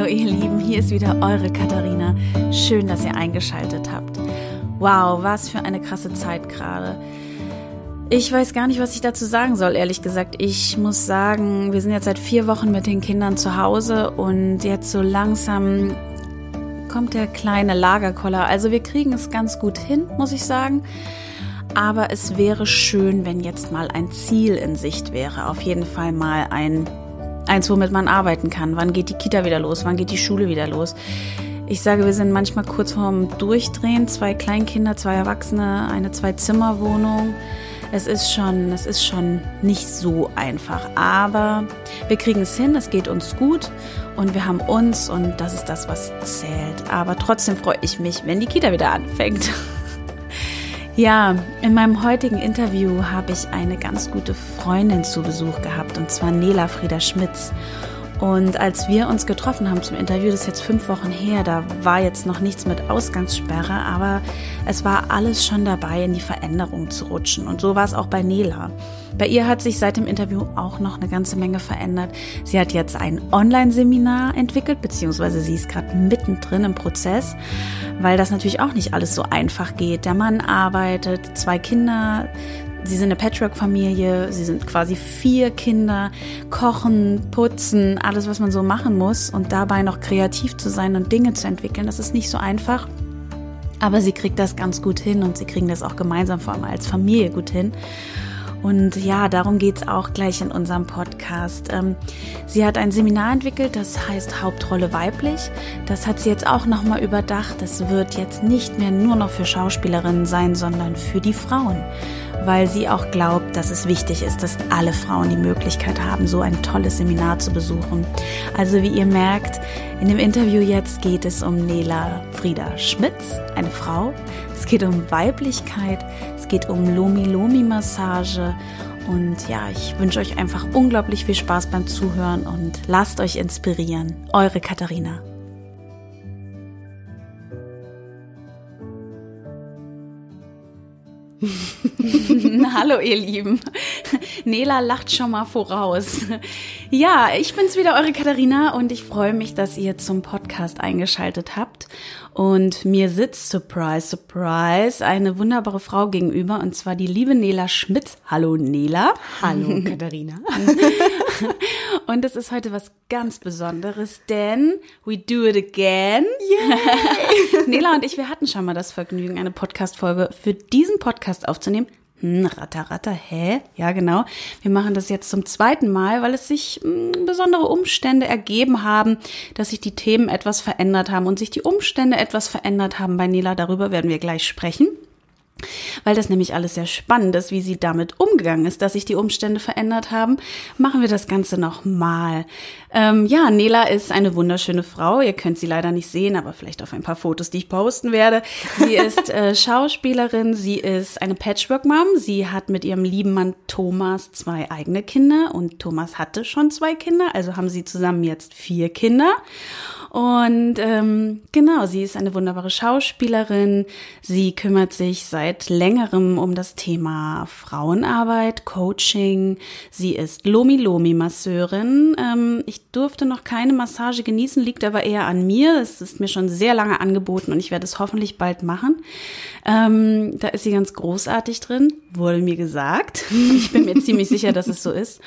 Hallo ihr Lieben, hier ist wieder eure Katharina. Schön, dass ihr eingeschaltet habt. Wow, was für eine krasse Zeit gerade. Ich weiß gar nicht, was ich dazu sagen soll, ehrlich gesagt. Ich muss sagen, wir sind jetzt seit vier Wochen mit den Kindern zu Hause und jetzt so langsam kommt der kleine Lagerkoller. Also wir kriegen es ganz gut hin, muss ich sagen. Aber es wäre schön, wenn jetzt mal ein Ziel in Sicht wäre. Auf jeden Fall mal ein eins, womit man arbeiten kann. Wann geht die Kita wieder los? Wann geht die Schule wieder los? Ich sage, wir sind manchmal kurz vorm Durchdrehen. Zwei Kleinkinder, zwei Erwachsene, eine Zwei-Zimmer-Wohnung. Es ist schon, es ist schon nicht so einfach. Aber wir kriegen es hin, es geht uns gut und wir haben uns und das ist das, was zählt. Aber trotzdem freue ich mich, wenn die Kita wieder anfängt. Ja, in meinem heutigen Interview habe ich eine ganz gute Freundin zu Besuch gehabt, und zwar Nela Frieda Schmitz. Und als wir uns getroffen haben zum Interview, das ist jetzt fünf Wochen her, da war jetzt noch nichts mit Ausgangssperre, aber es war alles schon dabei, in die Veränderung zu rutschen. Und so war es auch bei Nela. Bei ihr hat sich seit dem Interview auch noch eine ganze Menge verändert. Sie hat jetzt ein Online-Seminar entwickelt, beziehungsweise sie ist gerade mittendrin im Prozess, weil das natürlich auch nicht alles so einfach geht. Der Mann arbeitet, zwei Kinder, Sie sind eine Patchwork-Familie, sie sind quasi vier Kinder, kochen, putzen, alles, was man so machen muss und dabei noch kreativ zu sein und Dinge zu entwickeln, das ist nicht so einfach. Aber sie kriegt das ganz gut hin und sie kriegen das auch gemeinsam, vor allem als Familie gut hin. Und ja, darum geht's auch gleich in unserem Podcast. Ähm, sie hat ein Seminar entwickelt, das heißt Hauptrolle weiblich. Das hat sie jetzt auch nochmal überdacht. Das wird jetzt nicht mehr nur noch für Schauspielerinnen sein, sondern für die Frauen. Weil sie auch glaubt, dass es wichtig ist, dass alle Frauen die Möglichkeit haben, so ein tolles Seminar zu besuchen. Also wie ihr merkt, in dem Interview jetzt geht es um Nela Frieda Schmitz, eine Frau. Es geht um Weiblichkeit, geht um Lomi-Lomi-Massage. Und ja, ich wünsche euch einfach unglaublich viel Spaß beim Zuhören und lasst euch inspirieren. Eure Katharina. Hallo ihr Lieben. Nela lacht schon mal voraus. Ja, ich bin's wieder, eure Katharina, und ich freue mich, dass ihr zum Podcast eingeschaltet habt. Und mir sitzt, surprise, surprise, eine wunderbare Frau gegenüber, und zwar die liebe Nela Schmitz. Hallo Nela. Hallo Katharina. und es ist heute was ganz Besonderes, denn we do it again. Nela und ich, wir hatten schon mal das Vergnügen, eine Podcast-Folge für diesen Podcast aufzunehmen. Hm, ratter, ratter, hä? Ja, genau. Wir machen das jetzt zum zweiten Mal, weil es sich mh, hm, besondere Umstände ergeben haben, dass sich die Themen etwas verändert haben und sich die Umstände etwas verändert haben bei Nela. Darüber werden wir gleich sprechen weil das nämlich alles sehr spannend ist, wie sie damit umgegangen ist, dass sich die Umstände verändert haben, machen wir das Ganze nochmal. Ähm, ja, Nela ist eine wunderschöne Frau. Ihr könnt sie leider nicht sehen, aber vielleicht auf ein paar Fotos, die ich posten werde. Sie ist äh, Schauspielerin, sie ist eine Patchwork-Mom. Sie hat mit ihrem lieben Mann Thomas zwei eigene Kinder und Thomas hatte schon zwei Kinder, also haben sie zusammen jetzt vier Kinder. Und ähm, genau, sie ist eine wunderbare Schauspielerin. Sie kümmert sich seit längerem um das Thema Frauenarbeit, Coaching. Sie ist Lomi-Lomi-Masseurin. Ähm, ich durfte noch keine Massage genießen, liegt aber eher an mir. Es ist mir schon sehr lange angeboten und ich werde es hoffentlich bald machen. Ähm, da ist sie ganz großartig drin, wurde mir gesagt. Ich bin mir ziemlich sicher, dass es so ist.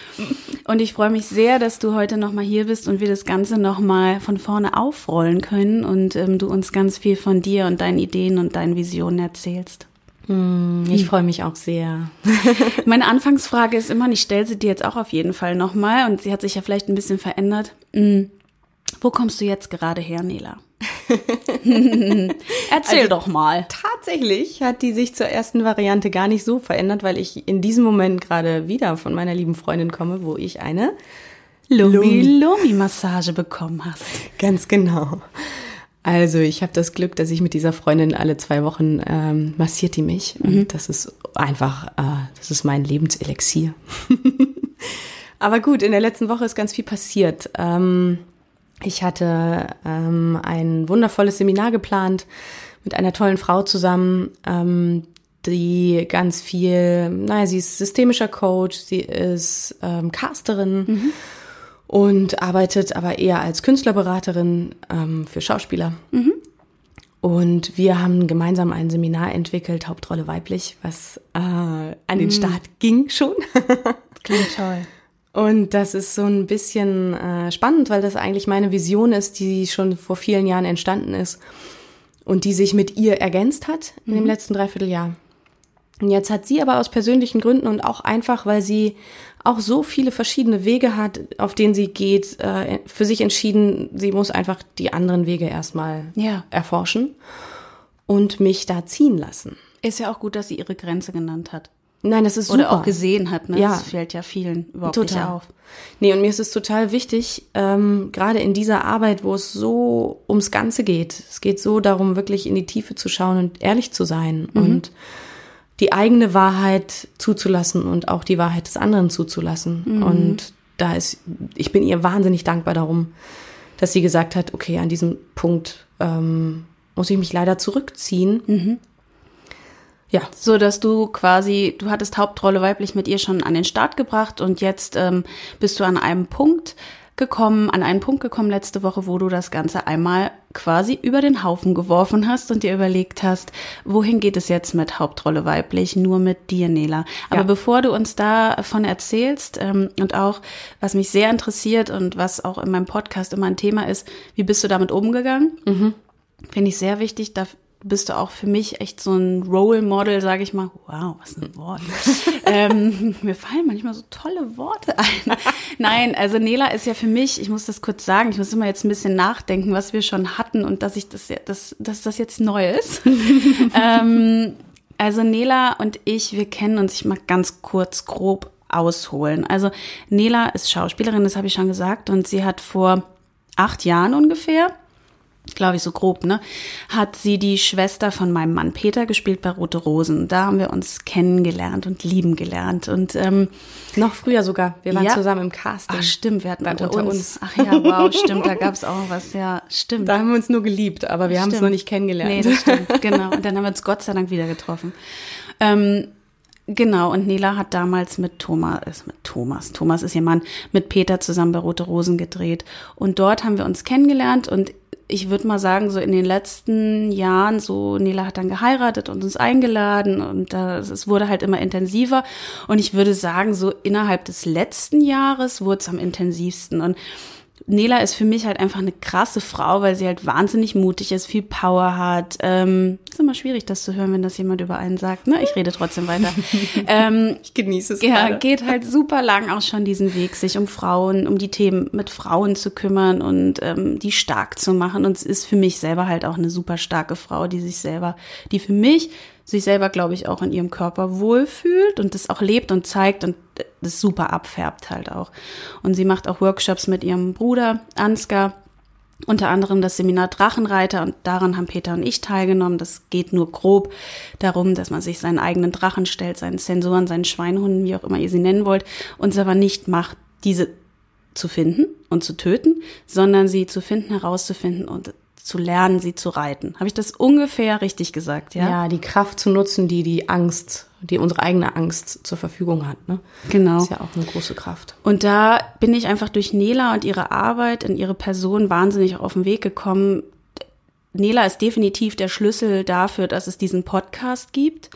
Und ich freue mich sehr, dass du heute nochmal hier bist und wir das Ganze nochmal von vorne aufrollen können und ähm, du uns ganz viel von dir und deinen Ideen und deinen Visionen erzählst. Hm, ich freue mich auch sehr. Meine Anfangsfrage ist immer, und ich stelle sie dir jetzt auch auf jeden Fall nochmal, und sie hat sich ja vielleicht ein bisschen verändert. Hm, wo kommst du jetzt gerade her, Nela? Erzähl also, doch mal. Tatsächlich hat die sich zur ersten Variante gar nicht so verändert, weil ich in diesem Moment gerade wieder von meiner lieben Freundin komme, wo ich eine Lumi-Lumi-Massage bekommen hast. Ganz genau. Also ich habe das Glück, dass ich mit dieser Freundin alle zwei Wochen ähm, massiert die mich. Mhm. Und das ist einfach, äh, das ist mein Lebenselixier. Aber gut, in der letzten Woche ist ganz viel passiert. Ähm, ich hatte ähm, ein wundervolles Seminar geplant mit einer tollen Frau zusammen, ähm, die ganz viel, naja, sie ist systemischer Coach, sie ist ähm, Casterin. Mhm und arbeitet aber eher als Künstlerberaterin ähm, für Schauspieler. Mhm. Und wir haben gemeinsam ein Seminar entwickelt, Hauptrolle weiblich, was äh, an den mhm. Start ging schon. Klingt toll. Und das ist so ein bisschen äh, spannend, weil das eigentlich meine Vision ist, die schon vor vielen Jahren entstanden ist und die sich mit ihr ergänzt hat in mhm. dem letzten Dreivierteljahr. Und jetzt hat sie aber aus persönlichen Gründen und auch einfach, weil sie auch so viele verschiedene Wege hat, auf denen sie geht, äh, für sich entschieden, sie muss einfach die anderen Wege erstmal ja. erforschen und mich da ziehen lassen. Ist ja auch gut, dass sie ihre Grenze genannt hat. Nein, das ist super. Oder auch gesehen hat, ne? Ja. Das fällt ja vielen überhaupt total. nicht auf. Nee, und mir ist es total wichtig, ähm, gerade in dieser Arbeit, wo es so ums Ganze geht. Es geht so darum, wirklich in die Tiefe zu schauen und ehrlich zu sein mhm. und die eigene Wahrheit zuzulassen und auch die Wahrheit des anderen zuzulassen. Mhm. Und da ist, ich bin ihr wahnsinnig dankbar darum, dass sie gesagt hat, okay, an diesem Punkt ähm, muss ich mich leider zurückziehen. Mhm ja. So dass du quasi, du hattest Hauptrolle weiblich mit ihr schon an den Start gebracht und jetzt ähm, bist du an einem Punkt gekommen, an einen Punkt gekommen letzte Woche, wo du das Ganze einmal quasi über den Haufen geworfen hast und dir überlegt hast, wohin geht es jetzt mit Hauptrolle weiblich, nur mit dir, Nela. Aber ja. bevor du uns davon erzählst ähm, und auch, was mich sehr interessiert und was auch in meinem Podcast immer ein Thema ist, wie bist du damit umgegangen? Mhm. Finde ich sehr wichtig. Da bist du auch für mich echt so ein Role Model, sage ich mal. Wow, was ein Wort. ähm, mir fallen manchmal so tolle Worte ein. Nein, also Nela ist ja für mich, ich muss das kurz sagen, ich muss immer jetzt ein bisschen nachdenken, was wir schon hatten und dass ich das, dass, dass das jetzt neu ist. ähm, also Nela und ich, wir kennen uns, ich mag ganz kurz grob ausholen. Also Nela ist Schauspielerin, das habe ich schon gesagt, und sie hat vor acht Jahren ungefähr glaube ich, so grob, ne, hat sie die Schwester von meinem Mann Peter gespielt bei Rote Rosen. Da haben wir uns kennengelernt und lieben gelernt. Und ähm, noch früher sogar. Wir waren ja. zusammen im Casting. Ach stimmt, wir hatten unter, unter uns. uns. Ach ja, wow, stimmt, da gab es auch was. Ja, stimmt. Da haben wir uns nur geliebt, aber wir haben es noch nicht kennengelernt. Nee, das stimmt, genau. Und dann haben wir uns Gott sei Dank wieder getroffen. Ähm, Genau, und Nela hat damals mit Thomas, ist mit Thomas, Thomas ist ihr Mann, mit Peter zusammen bei Rote Rosen gedreht. Und dort haben wir uns kennengelernt und ich würde mal sagen, so in den letzten Jahren, so Nela hat dann geheiratet und uns eingeladen und das, es wurde halt immer intensiver. Und ich würde sagen, so innerhalb des letzten Jahres wurde es am intensivsten. Und Nela ist für mich halt einfach eine krasse Frau, weil sie halt wahnsinnig mutig ist, viel Power hat. Ähm, ist immer schwierig, das zu hören, wenn das jemand über einen sagt. Ne? Ich rede trotzdem weiter. ähm, ich genieße es. Ja, gerade. geht halt super lang auch schon diesen Weg, sich um Frauen, um die Themen mit Frauen zu kümmern und ähm, die stark zu machen. Und es ist für mich selber halt auch eine super starke Frau, die sich selber, die für mich sich selber, glaube ich, auch in ihrem Körper wohlfühlt und das auch lebt und zeigt und das super abfärbt halt auch. Und sie macht auch Workshops mit ihrem Bruder Ansgar, unter anderem das Seminar Drachenreiter und daran haben Peter und ich teilgenommen. Das geht nur grob darum, dass man sich seinen eigenen Drachen stellt, seinen Sensoren, seinen Schweinhunden, wie auch immer ihr sie nennen wollt, und es aber nicht macht, diese zu finden und zu töten, sondern sie zu finden, herauszufinden und zu lernen, sie zu reiten. Habe ich das ungefähr richtig gesagt, ja? Ja, die Kraft zu nutzen, die die Angst, die unsere eigene Angst zur Verfügung hat, ne? Genau. Das ist ja auch eine große Kraft. Und da bin ich einfach durch Nela und ihre Arbeit in ihre Person wahnsinnig auf den Weg gekommen. Nela ist definitiv der Schlüssel dafür, dass es diesen Podcast gibt.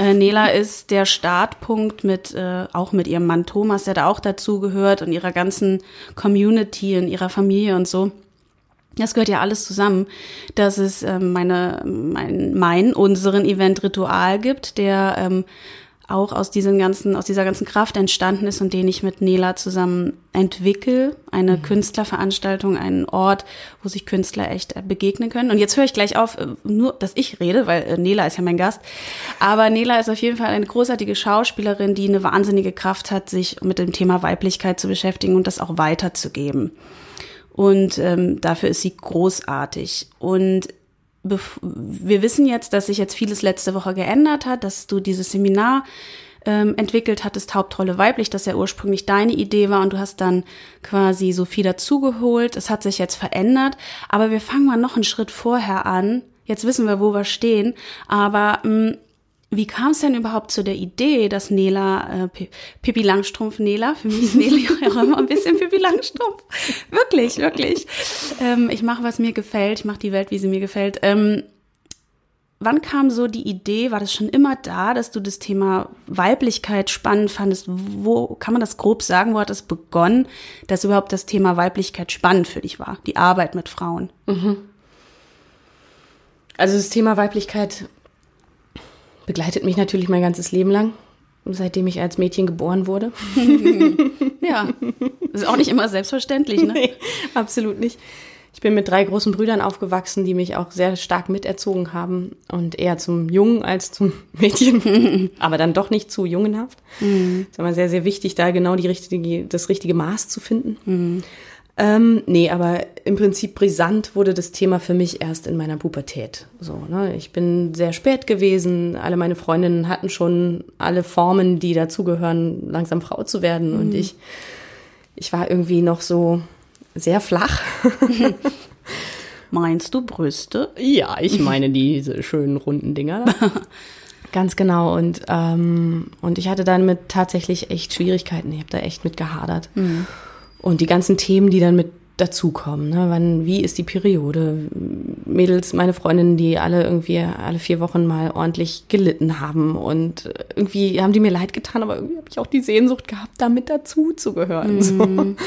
Äh, Nela ist der Startpunkt mit, äh, auch mit ihrem Mann Thomas, der da auch dazu gehört und ihrer ganzen Community und ihrer Familie und so. Das gehört ja alles zusammen, dass es ähm, meine, mein, mein, unseren Event Ritual gibt, der ähm, auch aus diesen ganzen, aus dieser ganzen Kraft entstanden ist und den ich mit Nela zusammen entwickle. Eine mhm. Künstlerveranstaltung, einen Ort, wo sich Künstler echt äh, begegnen können. Und jetzt höre ich gleich auf, äh, nur, dass ich rede, weil äh, Nela ist ja mein Gast. Aber Nela ist auf jeden Fall eine großartige Schauspielerin, die eine wahnsinnige Kraft hat, sich mit dem Thema Weiblichkeit zu beschäftigen und das auch weiterzugeben. Und ähm, dafür ist sie großartig. Und wir wissen jetzt, dass sich jetzt vieles letzte Woche geändert hat, dass du dieses Seminar ähm, entwickelt hattest, Hauptrolle weiblich, das ja ursprünglich deine Idee war und du hast dann quasi Sophie dazugeholt. Es hat sich jetzt verändert, aber wir fangen mal noch einen Schritt vorher an. Jetzt wissen wir, wo wir stehen, aber mh, mm, wie kam es denn überhaupt zu der Idee, dass Nela, äh, Pippi Langstrumpf Nela, für mich ist Nela auch immer ein bisschen Pippi Langstrumpf. Wirklich, wirklich. Ähm, ich mache, was mir gefällt, ich mache die Welt, wie sie mir gefällt. Ähm, wann kam so die Idee, war das schon immer da, dass du das Thema Weiblichkeit spannend fandest? Wo kann man das grob sagen, wo hat es begonnen, dass überhaupt das Thema Weiblichkeit spannend für dich war, die Arbeit mit Frauen? Mhm. Also das Thema Weiblichkeit begleitet mich natürlich mein ganzes Leben lang, seitdem ich als Mädchen geboren wurde. ja, das ist auch nicht immer selbstverständlich, ne? Nee, absolut nicht. Ich bin mit drei großen Brüdern aufgewachsen, die mich auch sehr stark miterzogen haben und eher zum Jungen als zum Mädchen, aber dann doch nicht zu jungenhaft. Mhm. Es war sehr, sehr wichtig, da genau die richtige, das richtige Maß zu finden. Mhm. Ähm, nee, aber im Prinzip brisant wurde das Thema für mich erst in meiner Pubertät. So, ne? Ich bin sehr spät gewesen. Alle meine Freundinnen hatten schon alle Formen, die dazugehören, langsam Frau zu werden. Mhm. Und ich, ich war irgendwie noch so sehr flach. Meinst du Brüste? Ja, ich meine diese schönen runden Dinger. Ganz genau. Und, ähm, und ich hatte damit tatsächlich echt Schwierigkeiten. Ich habe da echt mit gehadert. Mhm. Und die ganzen Themen, die dann mit dazukommen. Ne? Wann, wie ist die Periode? Mädels, meine Freundinnen, die alle irgendwie alle vier Wochen mal ordentlich gelitten haben und irgendwie haben die mir leid getan, aber irgendwie habe ich auch die Sehnsucht gehabt, damit dazu zu gehören. Mhm. So.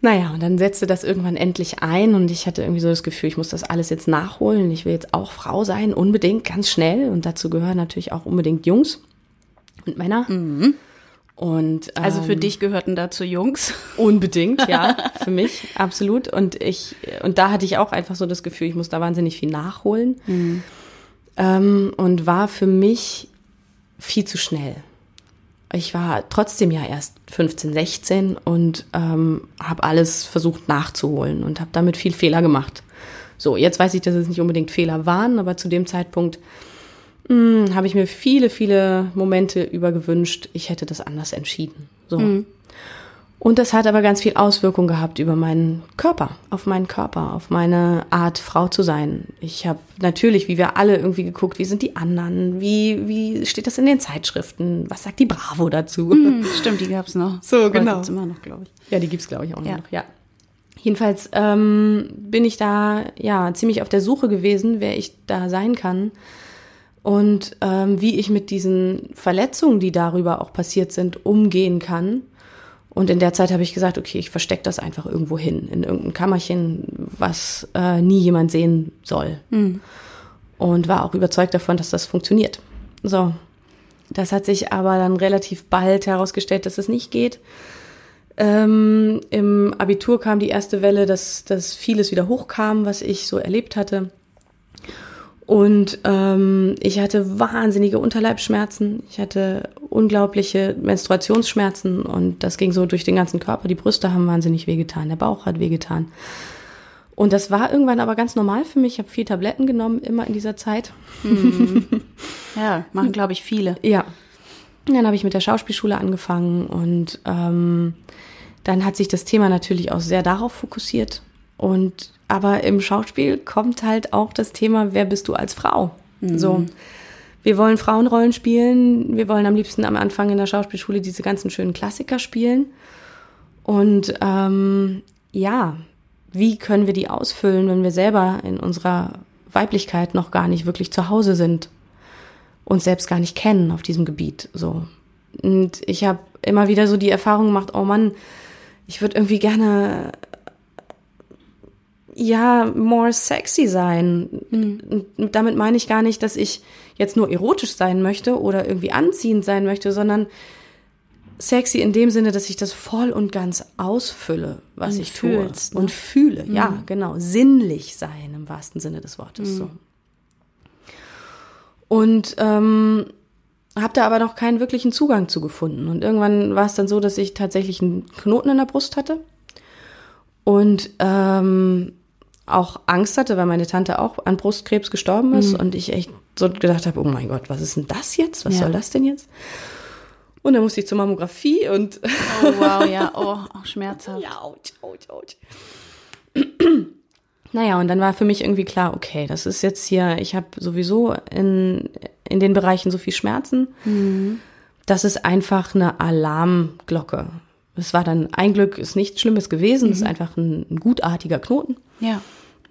Naja, und dann setzte das irgendwann endlich ein und ich hatte irgendwie so das Gefühl, ich muss das alles jetzt nachholen. Ich will jetzt auch Frau sein, unbedingt, ganz schnell. Und dazu gehören natürlich auch unbedingt Jungs und Männer. Mhm. Und, ähm, also für ähm, dich gehörten dazu Jungs? Unbedingt, ja, für mich, absolut. Und ich, und da hatte ich auch einfach so das Gefühl, ich muss da wahnsinnig viel nachholen. Mhm. Ähm, und war für mich viel zu schnell. Ich war trotzdem ja erst 15, 16 und ähm, habe alles versucht nachzuholen und habe damit viel Fehler gemacht. So, jetzt weiß ich, dass es nicht unbedingt Fehler waren, aber zu dem Zeitpunkt hm, habe ich mir viele, viele Momente über gewünscht, ich hätte das anders entschieden. So. Mhm. Und das hat aber ganz viel Auswirkung gehabt über meinen Körper, auf meinen Körper, auf meine Art, Frau zu sein. Ich habe natürlich, wie wir alle irgendwie geguckt, wie sind die anderen, wie, wie steht das in den Zeitschriften, was sagt die Bravo dazu? Mhm, stimmt, die gab's noch. So, Heute genau. Gibt's immer noch, glaube ich. Ja, die gibt's glaube ich, auch ja. noch, ja. Jedenfalls ähm, bin ich da ja ziemlich auf der Suche gewesen, wer ich da sein kann und ähm, wie ich mit diesen Verletzungen, die darüber auch passiert sind, umgehen kann. Und in der Zeit habe ich gesagt, okay, ich verstecke das einfach irgendwo hin, in irgendein Kammerchen, was äh, nie jemand sehen soll. Mhm. Und war auch überzeugt davon, dass das funktioniert. So. Das hat sich aber dann relativ bald herausgestellt, dass es nicht geht. Ähm, Im Abitur kam die erste Welle, dass, dass vieles wieder hochkam, was ich so erlebt hatte. Und ähm, ich hatte wahnsinnige Unterleibsschmerzen. Ich hatte unglaubliche Menstruationsschmerzen und das ging so durch den ganzen Körper. Die Brüste haben wahnsinnig wehgetan, der Bauch hat wehgetan. Und das war irgendwann aber ganz normal für mich. Ich habe viel Tabletten genommen, immer in dieser Zeit. Mhm. Ja, machen, glaube ich, viele. Ja. Und dann habe ich mit der Schauspielschule angefangen und ähm, dann hat sich das Thema natürlich auch sehr darauf fokussiert. Und aber im Schauspiel kommt halt auch das Thema, wer bist du als Frau? Mhm. So. Wir wollen Frauenrollen spielen. Wir wollen am liebsten am Anfang in der Schauspielschule diese ganzen schönen Klassiker spielen. Und ähm, ja, wie können wir die ausfüllen, wenn wir selber in unserer Weiblichkeit noch gar nicht wirklich zu Hause sind, uns selbst gar nicht kennen auf diesem Gebiet. So. Und ich habe immer wieder so die Erfahrung gemacht, oh Mann, ich würde irgendwie gerne ja, more sexy sein. Mhm. Damit meine ich gar nicht, dass ich jetzt nur erotisch sein möchte oder irgendwie anziehend sein möchte, sondern sexy in dem Sinne, dass ich das voll und ganz ausfülle, was und ich fühlst, tue. Ne? Und fühle, mhm. ja, genau. Sinnlich sein im wahrsten Sinne des Wortes. Mhm. So. Und ähm, habe da aber noch keinen wirklichen Zugang zu gefunden. Und irgendwann war es dann so, dass ich tatsächlich einen Knoten in der Brust hatte. Und ähm, auch Angst hatte, weil meine Tante auch an Brustkrebs gestorben ist mhm. und ich echt so gedacht habe, oh mein Gott, was ist denn das jetzt? Was ja. soll das denn jetzt? Und dann musste ich zur Mammographie und Oh wow, ja, oh, auch schmerzhaft. Ja, ouch, ouch, ouch. Naja, und dann war für mich irgendwie klar, okay, das ist jetzt hier, ich habe sowieso in, in den Bereichen so viel Schmerzen. Mhm. Das ist einfach eine Alarmglocke. Es war dann, ein Glück ist nichts Schlimmes gewesen, mhm. es ist einfach ein, ein, gutartiger Knoten. Ja.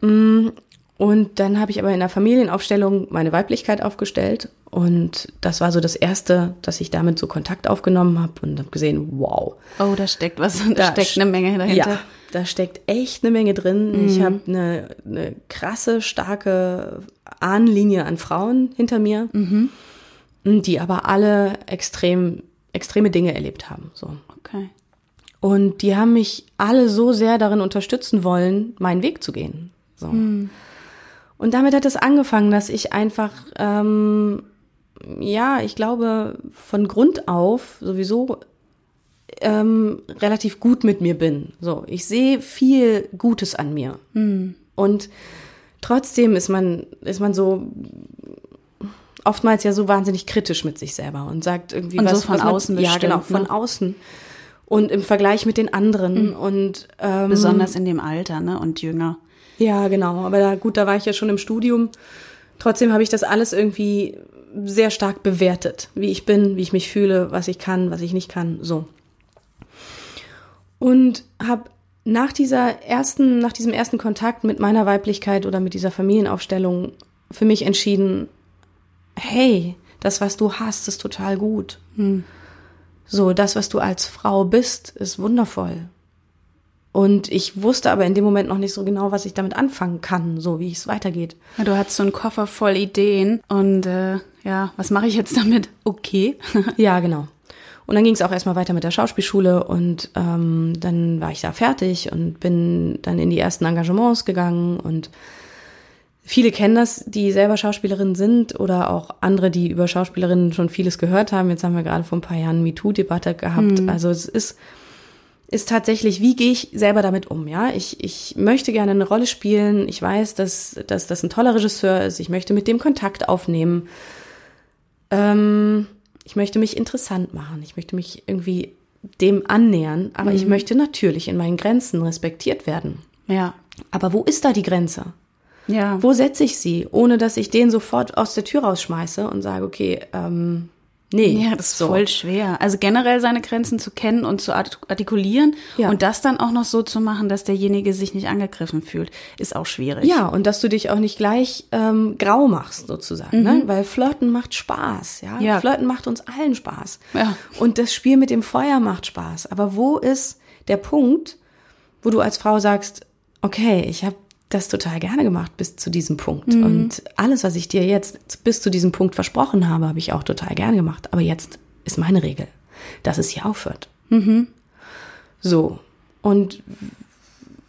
Mm, und dann habe ich aber in der Familienaufstellung meine Weiblichkeit aufgestellt. Und das war so das Erste, dass ich damit so Kontakt aufgenommen habe und habe gesehen, wow. Oh, da steckt was, da, da steckt eine Menge dahinter. Ja, da steckt echt eine Menge drin. Mhm. Ich habe eine, eine krasse, starke Ahnenlinie an Frauen hinter mir, mhm. die aber alle extrem, extreme Dinge erlebt haben. So. Okay. Und die haben mich alle so sehr darin unterstützen wollen, meinen Weg zu gehen. So. Mhm. Und damit hat es angefangen, dass ich einfach, ähm, ja, ich glaube, von Grund auf sowieso ähm, relativ gut mit mir bin. So, ich sehe viel Gutes an mir. Mhm. Und trotzdem ist man, ist man so oftmals ja so wahnsinnig kritisch mit sich selber und sagt irgendwie und was so von was außen man, ja genau von ne? außen und im Vergleich mit den anderen mhm. und ähm, besonders in dem Alter ne und jünger ja genau aber da gut da war ich ja schon im Studium trotzdem habe ich das alles irgendwie sehr stark bewertet wie ich bin wie ich mich fühle was ich kann was ich nicht kann so und habe nach dieser ersten, nach diesem ersten Kontakt mit meiner Weiblichkeit oder mit dieser Familienaufstellung für mich entschieden, hey, das, was du hast, ist total gut. Hm. So, das, was du als Frau bist, ist wundervoll. Und ich wusste aber in dem Moment noch nicht so genau, was ich damit anfangen kann, so wie es weitergeht. Ja, du hattest so einen Koffer voll Ideen und äh, ja, was mache ich jetzt damit? Okay. ja, genau. Und dann ging es auch erstmal weiter mit der Schauspielschule und ähm, dann war ich da fertig und bin dann in die ersten Engagements gegangen und viele kennen das, die selber Schauspielerinnen sind oder auch andere, die über Schauspielerinnen schon vieles gehört haben. Jetzt haben wir gerade vor ein paar Jahren MeToo-Debatte gehabt. Mhm. Also es ist ist tatsächlich, wie gehe ich selber damit um? Ja, ich, ich möchte gerne eine Rolle spielen. Ich weiß, dass, dass das ein toller Regisseur ist. Ich möchte mit dem Kontakt aufnehmen. Ähm, ich möchte mich interessant machen. Ich möchte mich irgendwie dem annähern, aber mhm. ich möchte natürlich in meinen Grenzen respektiert werden. Ja. Aber wo ist da die Grenze? Ja. Wo setze ich sie, ohne dass ich den sofort aus der Tür rausschmeiße und sage, okay, ähm, Nee. Ja, das ist so. voll schwer. Also generell seine Grenzen zu kennen und zu artikulieren ja. und das dann auch noch so zu machen, dass derjenige sich nicht angegriffen fühlt, ist auch schwierig. Ja, und dass du dich auch nicht gleich ähm, grau machst sozusagen, ne? mhm. ne? weil Flirten macht Spaß. Ja? ja, Flirten macht uns allen Spaß. Ja. Und das Spiel mit dem Feuer macht Spaß. Aber wo ist der Punkt, wo du als Frau sagst, okay, ich habe das total gerne gemacht bis zu diesem Punkt. Mhm. Und alles, was ich dir jetzt bis zu diesem Punkt versprochen habe, habe ich auch total gerne gemacht. Aber jetzt ist meine Regel, dass es hier aufhört. Mhm. So. Und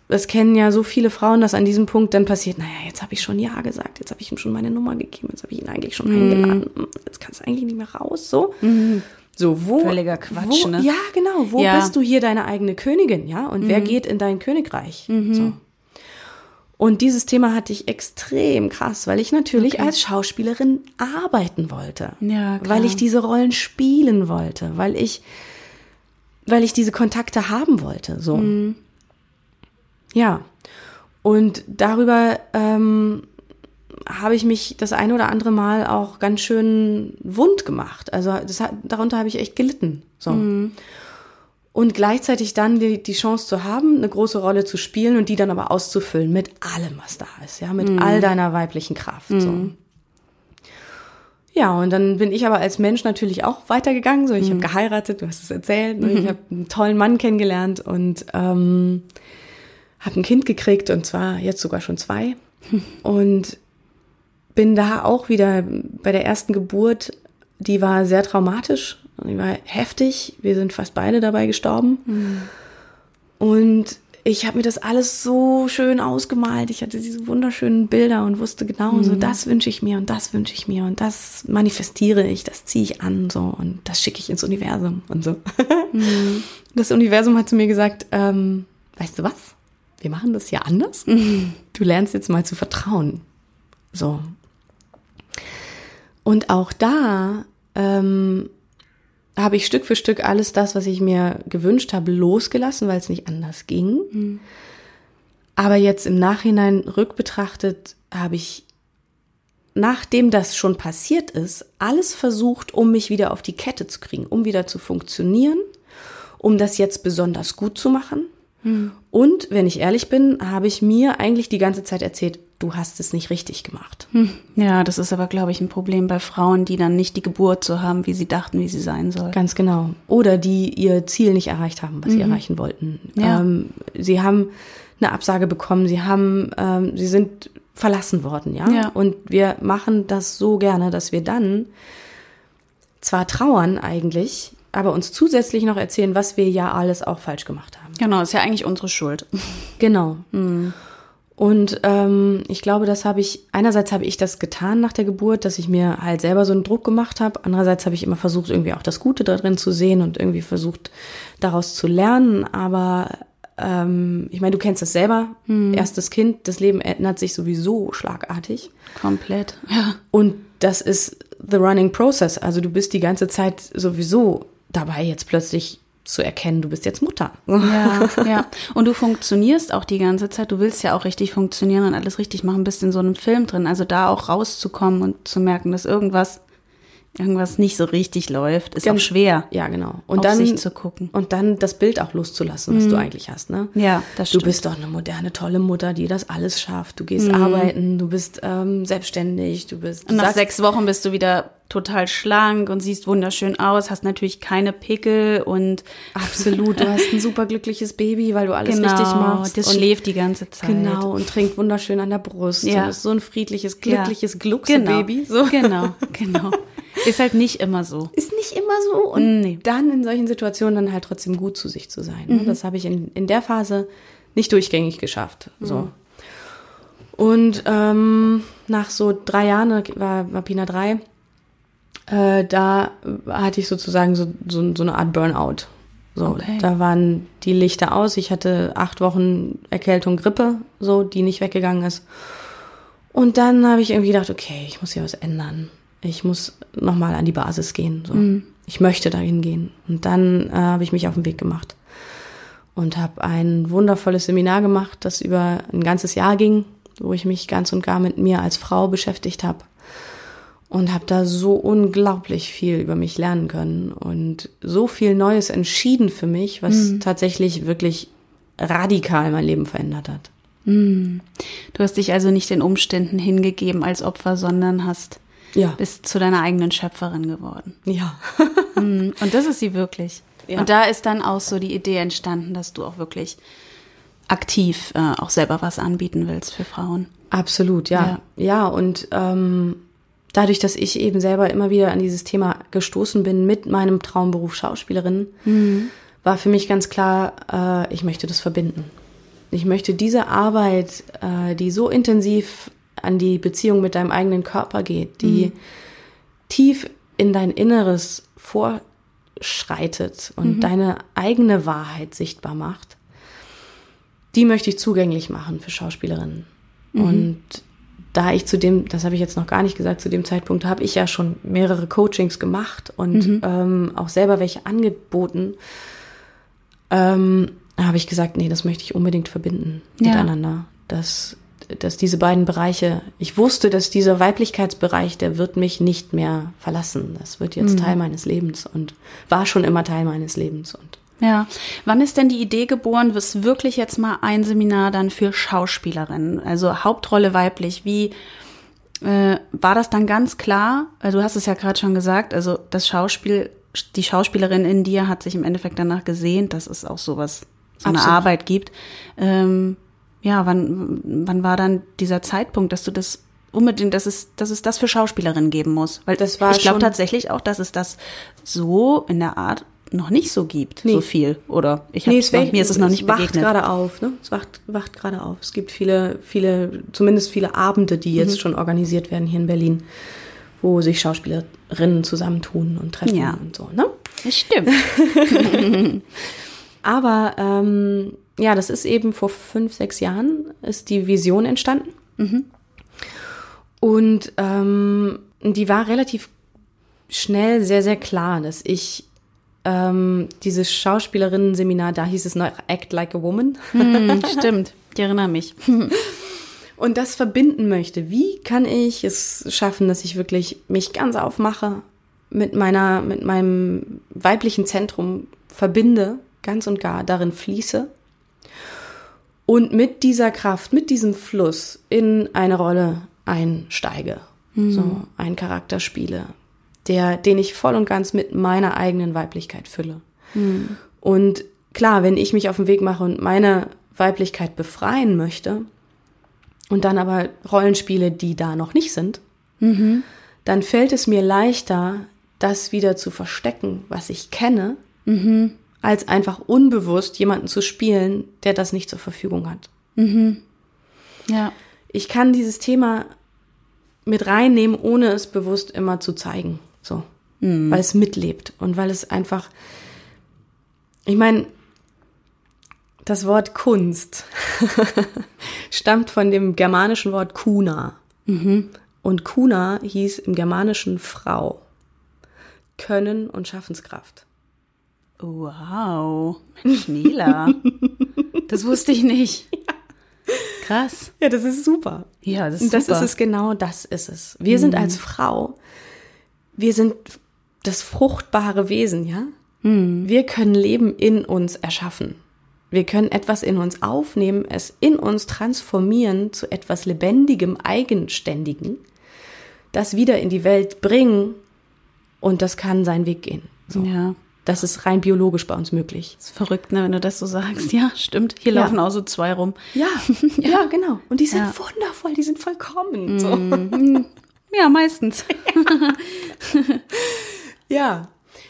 es kennen ja so viele Frauen, dass an diesem Punkt dann passiert, naja, jetzt habe ich schon Ja gesagt, jetzt habe ich ihm schon meine Nummer gegeben, jetzt habe ich ihn eigentlich schon mhm. eingeladen, jetzt kannst du eigentlich nicht mehr raus, so. Mhm. So, wo. Völliger Quatsch, wo, ne? Ja, genau. Wo ja. bist du hier deine eigene Königin, ja? Und wer mhm. geht in dein Königreich? Mhm. So. Und dieses Thema hatte ich extrem krass, weil ich natürlich okay. als Schauspielerin arbeiten wollte. Ja, klar. Weil ich diese Rollen spielen wollte, weil ich, weil ich diese Kontakte haben wollte, so. Mhm. Ja. Und darüber ähm, habe ich mich das eine oder andere Mal auch ganz schön wund gemacht. Also das hat, darunter habe ich echt gelitten. So. Mhm und gleichzeitig dann die, die Chance zu haben, eine große Rolle zu spielen und die dann aber auszufüllen mit allem, was da ist, ja, mit mhm. all deiner weiblichen Kraft. Mhm. So. Ja, und dann bin ich aber als Mensch natürlich auch weitergegangen. So, ich mhm. habe geheiratet, du hast es erzählt, ne? ich mhm. habe einen tollen Mann kennengelernt und ähm, habe ein Kind gekriegt und zwar jetzt sogar schon zwei. Und bin da auch wieder bei der ersten Geburt, die war sehr traumatisch die war heftig. Wir sind fast beide dabei gestorben. Mhm. Und ich habe mir das alles so schön ausgemalt. Ich hatte diese wunderschönen Bilder und wusste genau, mhm. so das wünsche ich mir und das wünsche ich mir und das manifestiere ich, das ziehe ich an so und das schicke ich ins Universum und so. Mhm. Das Universum hat zu mir gesagt, ähm, weißt du was? Wir machen das ja anders. Mhm. Du lernst jetzt mal zu vertrauen. So. Und auch da ähm, habe ich Stück für Stück alles das, was ich mir gewünscht habe, losgelassen, weil es nicht anders ging. Mhm. Aber jetzt im Nachhinein rückbetrachtet habe ich, nachdem das schon passiert ist, alles versucht, um mich wieder auf die Kette zu kriegen, um wieder zu funktionieren, um das jetzt besonders gut zu machen. Hm. Und wenn ich ehrlich bin, habe ich mir eigentlich die ganze Zeit erzählt, du hast es nicht richtig gemacht. Hm. Ja, das ist aber, glaube ich, ein Problem bei Frauen, die dann nicht die Geburt so haben, wie sie dachten, wie sie sein soll. Ganz genau. Oder die ihr Ziel nicht erreicht haben, was mhm. sie erreichen wollten. Ja. Ähm, sie haben eine Absage bekommen, sie haben, ähm, sie sind verlassen worden, ja? ja. Und wir machen das so gerne, dass wir dann zwar trauern eigentlich, aber uns zusätzlich noch erzählen, was wir ja alles auch falsch gemacht haben. Genau, ist ja eigentlich unsere Schuld. Genau. Mhm. Und ähm, ich glaube, das habe ich, einerseits habe ich das getan nach der Geburt, dass ich mir halt selber so einen Druck gemacht habe. Andererseits habe ich immer versucht, irgendwie auch das Gute darin zu sehen und irgendwie versucht, daraus zu lernen. Aber ähm, ich meine, du kennst das selber. Hm. Erstes Kind, das Leben ändert sich sowieso schlagartig. Komplett, ja. Und das ist the running process. Also du bist die ganze Zeit sowieso dabei, jetzt plötzlich zu erkennen, du bist jetzt Mutter. Ja, ja. Und du funktionierst auch die ganze Zeit. Du willst ja auch richtig funktionieren und alles richtig machen, bist in so einem Film drin. Also da auch rauszukommen und zu merken, dass irgendwas irgendwas nicht so richtig läuft, ist Ganz, auch schwer. Ja, genau. Und auf dann sich zu gucken. Und dann das Bild auch loszulassen, was mhm. du eigentlich hast, ne? Ja, das stimmt. Du bist doch eine moderne, tolle Mutter, die das alles schafft. Du gehst mhm. arbeiten, du bist ähm, selbstständig, du bist. Du und nach sechs Wochen bist du wieder total schlank und siehst wunderschön aus, hast natürlich keine Pickel und absolut, du hast ein super glückliches Baby, weil du alles genau, richtig machst. Das schläft die ganze Zeit. Genau, und trinkt wunderschön an der Brust. Ja. Und ist so ein friedliches, glückliches ja. Gluckse-Baby. Genau. So. genau, genau. Ist halt nicht immer so. Ist nicht immer so. Und nee. dann in solchen Situationen dann halt trotzdem gut zu sich zu sein. Ne? Mhm. Das habe ich in, in der Phase nicht durchgängig geschafft. So. Mhm. Und ähm, nach so drei Jahren, war, war Pina drei, äh, da hatte ich sozusagen so, so, so eine Art Burnout. So, okay. da waren die Lichter aus. Ich hatte acht Wochen Erkältung, Grippe, so, die nicht weggegangen ist. Und dann habe ich irgendwie gedacht, okay, ich muss hier was ändern ich muss nochmal an die Basis gehen. So. Mhm. Ich möchte dahin gehen. Und dann äh, habe ich mich auf den Weg gemacht und habe ein wundervolles Seminar gemacht, das über ein ganzes Jahr ging, wo ich mich ganz und gar mit mir als Frau beschäftigt habe und habe da so unglaublich viel über mich lernen können und so viel Neues entschieden für mich, was mhm. tatsächlich wirklich radikal mein Leben verändert hat. Mhm. Du hast dich also nicht den Umständen hingegeben als Opfer, sondern hast ja. bist zu deiner eigenen Schöpferin geworden. Ja. Mhm. Und das ist sie wirklich. Ja. Und da ist dann auch so die Idee entstanden, dass du auch wirklich aktiv äh, auch selber was anbieten willst für Frauen. Absolut, ja. Ja, ja und ähm, dadurch, dass ich eben selber immer wieder an dieses Thema gestoßen bin mit meinem Traumberuf Schauspielerin, mhm. war für mich ganz klar, äh, ich möchte das verbinden. Ich möchte diese Arbeit, äh, die so intensiv an die Beziehung mit deinem eigenen Körper geht, die mhm. tief in dein Inneres vorschreitet und mhm. deine eigene Wahrheit sichtbar macht, die möchte ich zugänglich machen für Schauspielerinnen. Mhm. Und da ich zu dem, das habe ich jetzt noch gar nicht gesagt, zu dem Zeitpunkt habe ich ja schon mehrere Coachings gemacht und mhm. ähm, auch selber welche angeboten, ähm, habe ich gesagt, nee, das möchte ich unbedingt verbinden ja. miteinander. Das dass diese beiden Bereiche, ich wusste, dass dieser Weiblichkeitsbereich, der wird mich nicht mehr verlassen. Das wird jetzt mhm. Teil meines Lebens und war schon immer Teil meines Lebens und ja, wann ist denn die Idee geboren, was wirklich jetzt mal ein Seminar dann für Schauspielerinnen, also Hauptrolle weiblich, wie äh, war das dann ganz klar? Also du hast es ja gerade schon gesagt, also das Schauspiel, die Schauspielerin in dir hat sich im Endeffekt danach gesehnt, dass es auch sowas, so eine Arbeit gibt. Ähm, ja, wann, wann war dann dieser Zeitpunkt, dass du das unbedingt, dass es, dass es das für Schauspielerinnen geben muss? Weil das war ich glaube tatsächlich auch, dass es das so in der Art noch nicht so gibt, nee. so viel. Oder ich nee, es mir ist es noch nicht es wacht gerade auf, ne? Es wacht, wacht gerade auf. Es gibt viele, viele, zumindest viele Abende, die jetzt mhm. schon organisiert werden hier in Berlin, wo sich Schauspielerinnen zusammentun und treffen ja. und so, ne? Das stimmt. Aber ähm, ja, das ist eben vor fünf, sechs Jahren ist die Vision entstanden. Mhm. Und ähm, die war relativ schnell sehr, sehr klar, dass ich ähm, dieses Schauspielerinnen-Seminar, da hieß es noch Act Like a Woman. Hm, stimmt. Ich erinnere mich. und das verbinden möchte. Wie kann ich es schaffen, dass ich wirklich mich ganz aufmache, mit meiner, mit meinem weiblichen Zentrum verbinde, ganz und gar darin fließe und mit dieser Kraft, mit diesem Fluss in eine Rolle einsteige, mhm. so einen Charakter spiele, der, den ich voll und ganz mit meiner eigenen Weiblichkeit fülle. Mhm. Und klar, wenn ich mich auf den Weg mache und meine Weiblichkeit befreien möchte und dann aber Rollenspiele, die da noch nicht sind, mhm. dann fällt es mir leichter, das wieder zu verstecken, was ich kenne, mhm. Als einfach unbewusst jemanden zu spielen, der das nicht zur Verfügung hat. Mhm. Ja. Ich kann dieses Thema mit reinnehmen, ohne es bewusst immer zu zeigen. So. Mhm. Weil es mitlebt und weil es einfach, ich meine, das Wort Kunst stammt von dem germanischen Wort Kuna. Mhm. Und Kuna hieß im Germanischen Frau. Können und Schaffenskraft. Wow, Mensch, Nela. das wusste ich nicht. Krass. Ja, das ist super. Ja, das ist das super. ist es genau, das ist es. Wir mhm. sind als Frau, wir sind das fruchtbare Wesen, ja? Mhm. Wir können Leben in uns erschaffen. Wir können etwas in uns aufnehmen, es in uns transformieren zu etwas Lebendigem, Eigenständigen, das wieder in die Welt bringen und das kann seinen Weg gehen. So. Ja. Das ist rein biologisch bei uns möglich. Das ist verrückt, ne, wenn du das so sagst. Ja, stimmt. Hier ja. laufen auch so zwei rum. Ja, ja, ja genau. Und die sind ja. wundervoll, die sind vollkommen. So. Mhm. Ja, meistens. ja.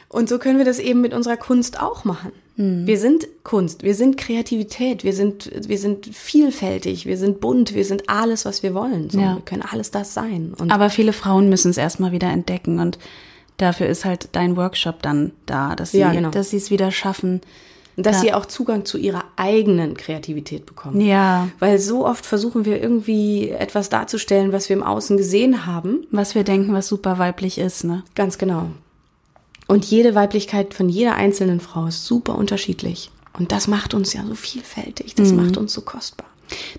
Und so können wir das eben mit unserer Kunst auch machen. Mhm. Wir sind Kunst, wir sind Kreativität, wir sind, wir sind vielfältig, wir sind bunt, wir sind alles, was wir wollen. So. Wir können alles das sein. Und Aber viele Frauen müssen es erstmal wieder entdecken und dafür ist halt dein Workshop dann da, dass sie, ja, genau. dass sie es wieder schaffen. Dass ja. sie auch Zugang zu ihrer eigenen Kreativität bekommen. Ja. Weil so oft versuchen wir irgendwie etwas darzustellen, was wir im Außen gesehen haben. Was wir denken, was super weiblich ist, ne? Ganz genau. Und jede Weiblichkeit von jeder einzelnen Frau ist super unterschiedlich. Und das macht uns ja so vielfältig, das mhm. macht uns so kostbar.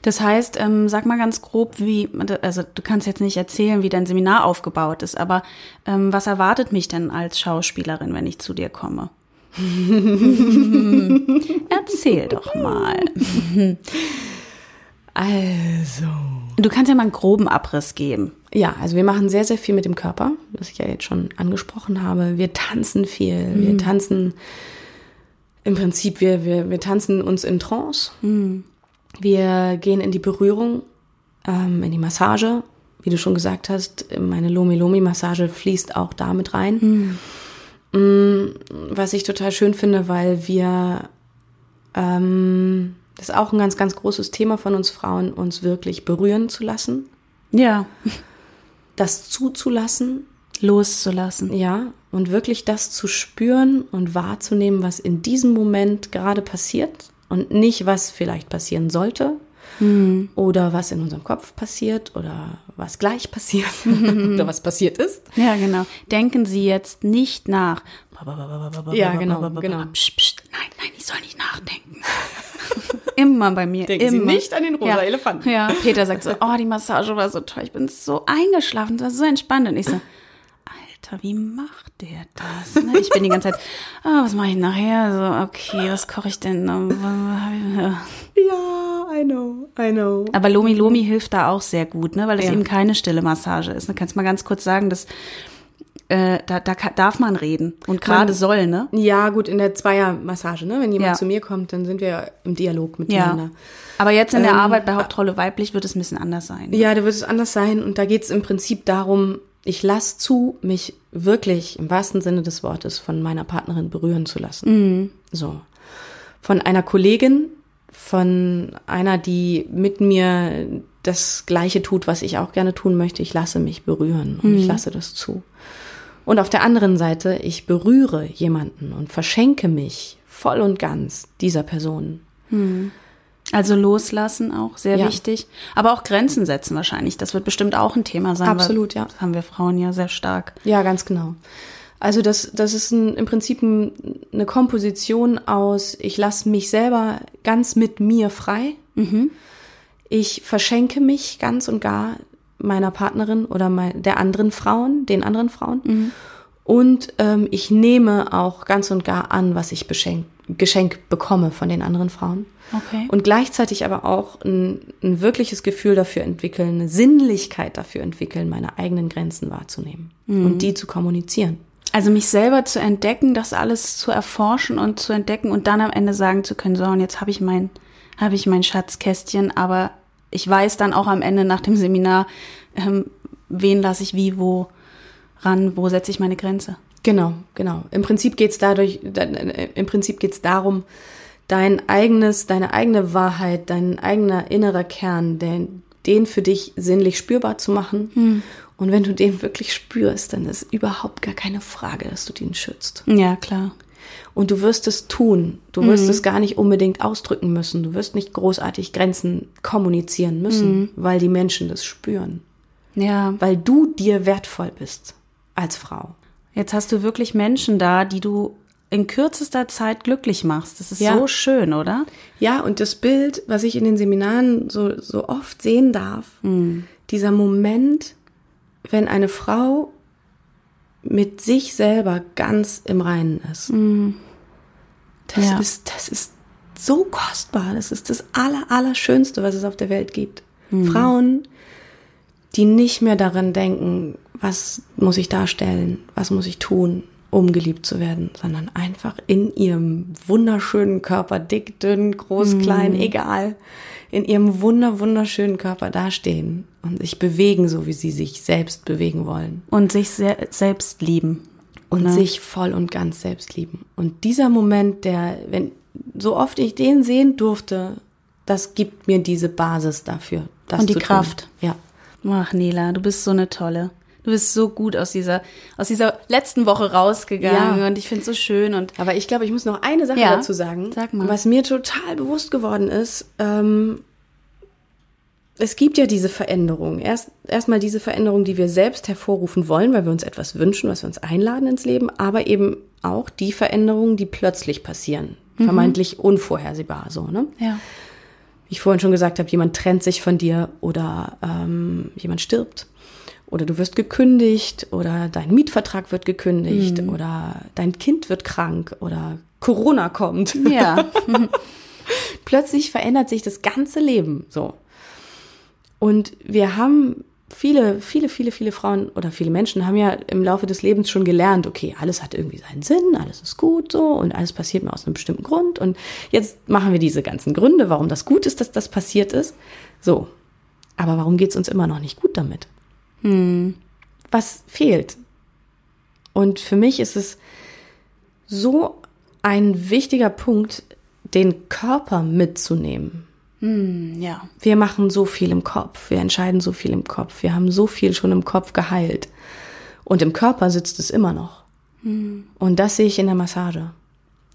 Das heißt, ähm, sag mal ganz grob, wie, also du kannst jetzt nicht erzählen, wie dein Seminar aufgebaut ist, aber ähm, was erwartet mich denn als Schauspielerin, wenn ich zu dir komme? Erzähl doch mal. Also. Du kannst ja mal einen groben Abriss geben. Ja, also wir machen sehr, sehr viel mit dem Körper, was ich ja jetzt schon angesprochen habe. Wir tanzen viel. Mhm. Wir tanzen im Prinzip, wir, wir, wir tanzen uns in Trance. Mhm. Wir gehen in die Berührung, ähm, in die Massage. Wie du schon gesagt hast, meine Lomi-Lomi-Massage fließt auch damit rein. Mhm. Was ich total schön finde, weil wir ähm, das ist auch ein ganz, ganz großes Thema von uns Frauen, uns wirklich berühren zu lassen. Ja. Das zuzulassen. Loszulassen. Ja. Und wirklich das zu spüren und wahrzunehmen, was in diesem Moment gerade passiert und nicht, was vielleicht passieren sollte, mhm. oder was in unserem Kopf passiert oder was gleich passiert oder was passiert ist. Ja, genau. Denken Sie jetzt nicht nach. Ja, genau, genau. Psst, psst. Nein, nein, ich soll nicht nachdenken. Immer bei mir. Denken immer. Sie nicht an den rosa ja. Elefanten. Ja, Peter sagt so, oh, die Massage war so toll, ich bin so eingeschlafen, das war so entspannt. Und ich so, Alter, wie macht der das? Ne? Ich bin die ganze Zeit, oh, was mache ich nachher? So, okay, was koche ich denn? Ja, I know, I know. Aber Lomi Lomi hilft da auch sehr gut, ne? weil das ja. eben keine stille Massage ist. Du kannst mal ganz kurz sagen, dass äh, da, da darf man reden und gerade soll, ne? Ja, gut, in der Zweiermassage, ne? Wenn jemand ja. zu mir kommt, dann sind wir im Dialog miteinander. Ja. Aber jetzt in der ähm, Arbeit bei Hauptrolle weiblich wird es ein bisschen anders sein. Ne? Ja, da wird es anders sein und da geht es im Prinzip darum, ich lasse zu, mich wirklich im wahrsten Sinne des Wortes von meiner Partnerin berühren zu lassen. Mhm. So. Von einer Kollegin, von einer, die mit mir das Gleiche tut, was ich auch gerne tun möchte. Ich lasse mich berühren und mhm. ich lasse das zu. Und auf der anderen Seite, ich berühre jemanden und verschenke mich voll und ganz dieser Person. Hm. Also loslassen auch, sehr ja. wichtig. Aber auch Grenzen setzen wahrscheinlich. Das wird bestimmt auch ein Thema sein. Absolut, ja. Das haben wir Frauen ja sehr stark. Ja, ganz genau. Also das, das ist ein, im Prinzip ein, eine Komposition aus, ich lasse mich selber ganz mit mir frei. Mhm. Ich verschenke mich ganz und gar meiner Partnerin oder mein, der anderen Frauen, den anderen Frauen. Mhm. Und ähm, ich nehme auch ganz und gar an, was ich beschenk, geschenkt bekomme von den anderen Frauen. Okay. Und gleichzeitig aber auch ein, ein wirkliches Gefühl dafür entwickeln, eine Sinnlichkeit dafür entwickeln, meine eigenen Grenzen wahrzunehmen mhm. und die zu kommunizieren. Also mich selber zu entdecken, das alles zu erforschen und zu entdecken und dann am Ende sagen zu können, so und jetzt habe ich mein habe ich mein Schatzkästchen, aber ich weiß dann auch am Ende nach dem Seminar, ähm, wen lasse ich wie wo ran, wo setze ich meine Grenze. Genau, genau. Im Prinzip geht's dadurch, im Prinzip geht's darum, dein eigenes, deine eigene Wahrheit, dein eigener innerer Kern, den, den für dich sinnlich spürbar zu machen. Hm. Und wenn du den wirklich spürst, dann ist überhaupt gar keine Frage, dass du den schützt. Ja, klar. Und du wirst es tun. Du wirst mhm. es gar nicht unbedingt ausdrücken müssen. Du wirst nicht großartig Grenzen kommunizieren müssen, mhm. weil die Menschen das spüren. Ja. Weil du dir wertvoll bist als Frau. Jetzt hast du wirklich Menschen da, die du in kürzester Zeit glücklich machst. Das ist ja. so schön, oder? Ja, und das Bild, was ich in den Seminaren so, so oft sehen darf, mhm. dieser Moment, wenn eine Frau mit sich selber ganz im Reinen ist. Mhm. Das ja. ist, das ist so kostbar. Das ist das aller, allerschönste, was es auf der Welt gibt. Mhm. Frauen, die nicht mehr daran denken, was muss ich darstellen, was muss ich tun, um geliebt zu werden, sondern einfach in ihrem wunderschönen Körper, dick, dünn, groß, mm. klein, egal, in ihrem wunder, wunderschönen Körper dastehen und sich bewegen, so wie sie sich selbst bewegen wollen. Und sich se selbst lieben. Und ne? sich voll und ganz selbst lieben. Und dieser Moment, der, wenn, so oft ich den sehen durfte, das gibt mir diese Basis dafür. Das und die Kraft. Tun. Ja. Ach, Nela, du bist so eine tolle. Du bist so gut aus dieser, aus dieser letzten Woche rausgegangen ja. und ich finde es so schön. Und Aber ich glaube, ich muss noch eine Sache ja. dazu sagen. Sag mal. Was mir total bewusst geworden ist, ähm, es gibt ja diese Veränderung. Erst erstmal diese Veränderung, die wir selbst hervorrufen wollen, weil wir uns etwas wünschen, was wir uns einladen ins Leben, aber eben auch die Veränderungen, die plötzlich passieren, mhm. vermeintlich unvorhersehbar so, ne? Ja. Wie ich vorhin schon gesagt habe, jemand trennt sich von dir oder ähm, jemand stirbt oder du wirst gekündigt oder dein Mietvertrag wird gekündigt mhm. oder dein Kind wird krank oder Corona kommt. Ja. Plötzlich verändert sich das ganze Leben so. Und wir haben viele, viele, viele, viele Frauen oder viele Menschen haben ja im Laufe des Lebens schon gelernt, okay, alles hat irgendwie seinen Sinn, alles ist gut so und alles passiert mir aus einem bestimmten Grund. Und jetzt machen wir diese ganzen Gründe, warum das gut ist, dass das passiert ist. So. Aber warum geht's uns immer noch nicht gut damit? Hm. Was fehlt? Und für mich ist es so ein wichtiger Punkt, den Körper mitzunehmen. Hm, ja. Wir machen so viel im Kopf, wir entscheiden so viel im Kopf, wir haben so viel schon im Kopf geheilt. Und im Körper sitzt es immer noch. Hm. Und das sehe ich in der Massage.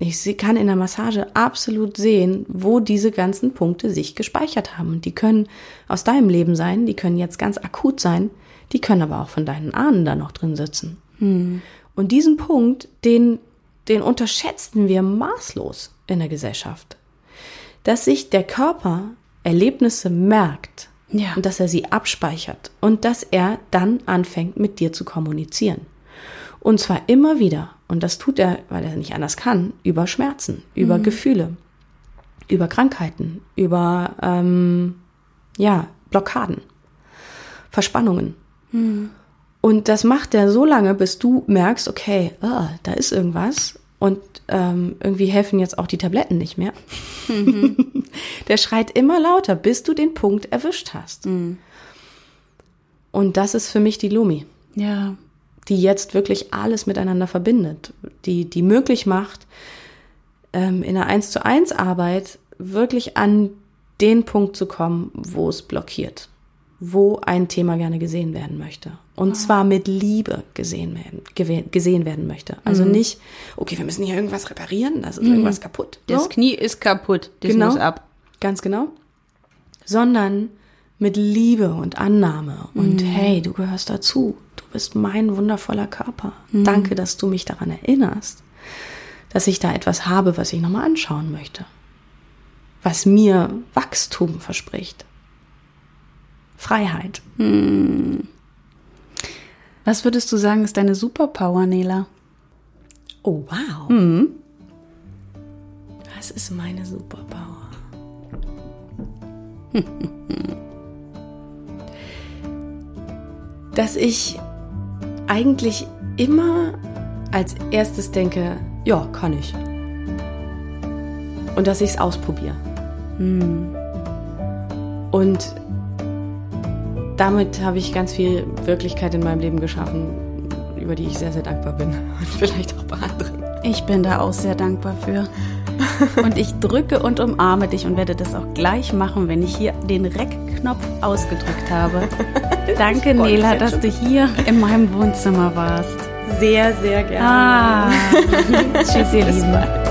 Ich kann in der Massage absolut sehen, wo diese ganzen Punkte sich gespeichert haben. Die können aus deinem Leben sein, die können jetzt ganz akut sein, die können aber auch von deinen Ahnen da noch drin sitzen. Hm. Und diesen Punkt, den, den unterschätzen wir maßlos in der Gesellschaft. Dass sich der Körper Erlebnisse merkt ja. und dass er sie abspeichert und dass er dann anfängt, mit dir zu kommunizieren. Und zwar immer wieder, und das tut er, weil er nicht anders kann, über Schmerzen, über mhm. Gefühle, über Krankheiten, über ähm, ja, Blockaden, Verspannungen. Mhm. Und das macht er so lange, bis du merkst, okay, oh, da ist irgendwas. Und ähm, irgendwie helfen jetzt auch die Tabletten nicht mehr. Mhm. Der schreit immer lauter, bis du den Punkt erwischt hast. Mhm. Und das ist für mich die Lumi. Ja. Die jetzt wirklich alles miteinander verbindet. Die, die möglich macht, ähm, in einer 1 zu 1 Arbeit wirklich an den Punkt zu kommen, wo es blockiert wo ein Thema gerne gesehen werden möchte. Und oh. zwar mit Liebe gesehen werden, gesehen werden möchte. Also mhm. nicht, okay, wir müssen hier irgendwas reparieren, da ist mhm. irgendwas kaputt. So. Das Knie ist kaputt, das genau, muss ab. Ganz genau. Sondern mit Liebe und Annahme und mhm. hey, du gehörst dazu. Du bist mein wundervoller Körper. Mhm. Danke, dass du mich daran erinnerst, dass ich da etwas habe, was ich nochmal anschauen möchte. Was mir Wachstum verspricht Freiheit. Hm. Was würdest du sagen, ist deine Superpower, Nela? Oh, wow. Mhm. Was ist meine Superpower? Dass ich eigentlich immer als erstes denke, ja, kann ich. Und dass ich es ausprobiere. Hm. Und damit habe ich ganz viel Wirklichkeit in meinem Leben geschaffen, über die ich sehr, sehr dankbar bin. Und vielleicht auch bei anderen. Ich bin da auch sehr dankbar für. Und ich drücke und umarme dich und werde das auch gleich machen, wenn ich hier den Rec-Knopf ausgedrückt habe. Danke, Nela, dass du hier in meinem Wohnzimmer warst. Sehr, sehr gerne. Ah. Tschüss, ihr Lieben.